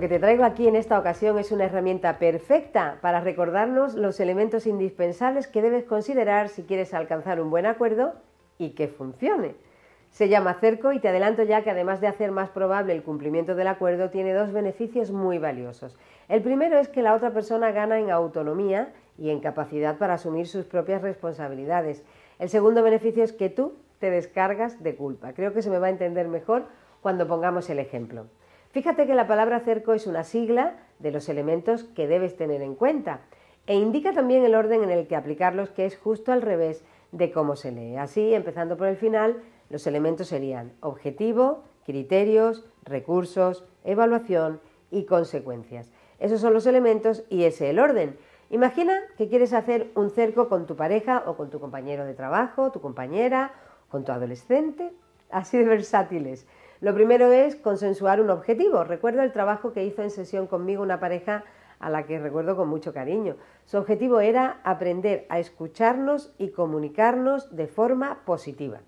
que te traigo aquí en esta ocasión es una herramienta perfecta para recordarnos los elementos indispensables que debes considerar si quieres alcanzar un buen acuerdo y que funcione. Se llama cerco y te adelanto ya que además de hacer más probable el cumplimiento del acuerdo, tiene dos beneficios muy valiosos. El primero es que la otra persona gana en autonomía y en capacidad para asumir sus propias responsabilidades. El segundo beneficio es que tú te descargas de culpa. Creo que se me va a entender mejor cuando pongamos el ejemplo. Fíjate que la palabra cerco es una sigla de los elementos que debes tener en cuenta e indica también el orden en el que aplicarlos, que es justo al revés de cómo se lee. Así, empezando por el final, los elementos serían objetivo, criterios, recursos, evaluación y consecuencias. Esos son los elementos y ese es el orden. Imagina que quieres hacer un cerco con tu pareja o con tu compañero de trabajo, tu compañera, con tu adolescente, así de versátiles. Lo primero es consensuar un objetivo. Recuerdo el trabajo que hizo en sesión conmigo una pareja a la que recuerdo con mucho cariño. Su objetivo era aprender a escucharnos y comunicarnos de forma positiva.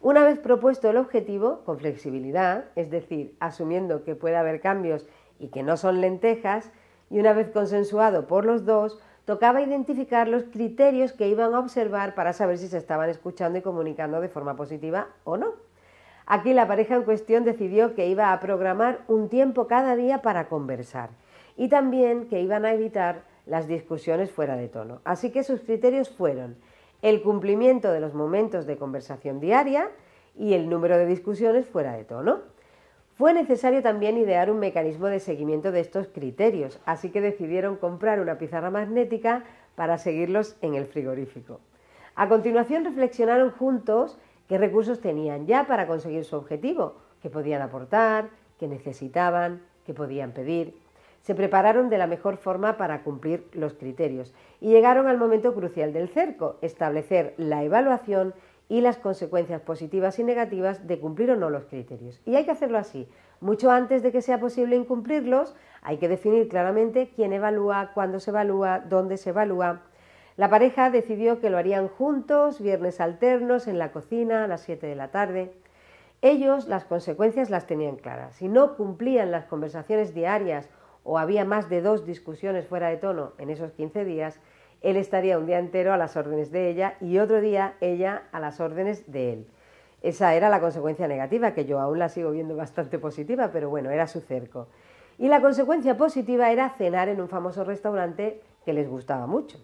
Una vez propuesto el objetivo, con flexibilidad, es decir, asumiendo que puede haber cambios y que no son lentejas, y una vez consensuado por los dos, tocaba identificar los criterios que iban a observar para saber si se estaban escuchando y comunicando de forma positiva o no. Aquí la pareja en cuestión decidió que iba a programar un tiempo cada día para conversar y también que iban a evitar las discusiones fuera de tono. Así que sus criterios fueron el cumplimiento de los momentos de conversación diaria y el número de discusiones fuera de tono. Fue necesario también idear un mecanismo de seguimiento de estos criterios, así que decidieron comprar una pizarra magnética para seguirlos en el frigorífico. A continuación reflexionaron juntos qué recursos tenían ya para conseguir su objetivo, qué podían aportar, qué necesitaban, qué podían pedir se prepararon de la mejor forma para cumplir los criterios y llegaron al momento crucial del cerco, establecer la evaluación y las consecuencias positivas y negativas de cumplir o no los criterios. Y hay que hacerlo así. Mucho antes de que sea posible incumplirlos, hay que definir claramente quién evalúa, cuándo se evalúa, dónde se evalúa. La pareja decidió que lo harían juntos, viernes alternos, en la cocina, a las 7 de la tarde. Ellos las consecuencias las tenían claras. Si no cumplían las conversaciones diarias o había más de dos discusiones fuera de tono en esos 15 días, él estaría un día entero a las órdenes de ella y otro día ella a las órdenes de él. Esa era la consecuencia negativa, que yo aún la sigo viendo bastante positiva, pero bueno, era su cerco. Y la consecuencia positiva era cenar en un famoso restaurante que les gustaba mucho.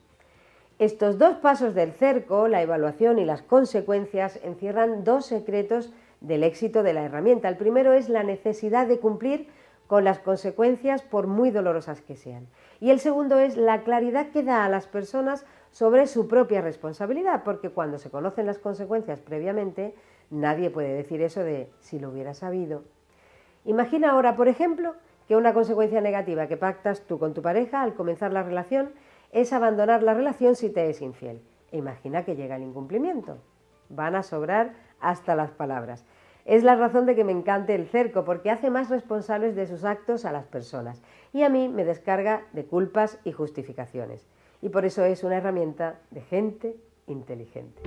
Estos dos pasos del cerco, la evaluación y las consecuencias, encierran dos secretos del éxito de la herramienta. El primero es la necesidad de cumplir con las consecuencias por muy dolorosas que sean. Y el segundo es la claridad que da a las personas sobre su propia responsabilidad, porque cuando se conocen las consecuencias previamente, nadie puede decir eso de si lo hubiera sabido. Imagina ahora, por ejemplo, que una consecuencia negativa que pactas tú con tu pareja al comenzar la relación es abandonar la relación si te es infiel. E imagina que llega el incumplimiento. Van a sobrar hasta las palabras. Es la razón de que me encante el cerco, porque hace más responsables de sus actos a las personas y a mí me descarga de culpas y justificaciones. Y por eso es una herramienta de gente inteligente.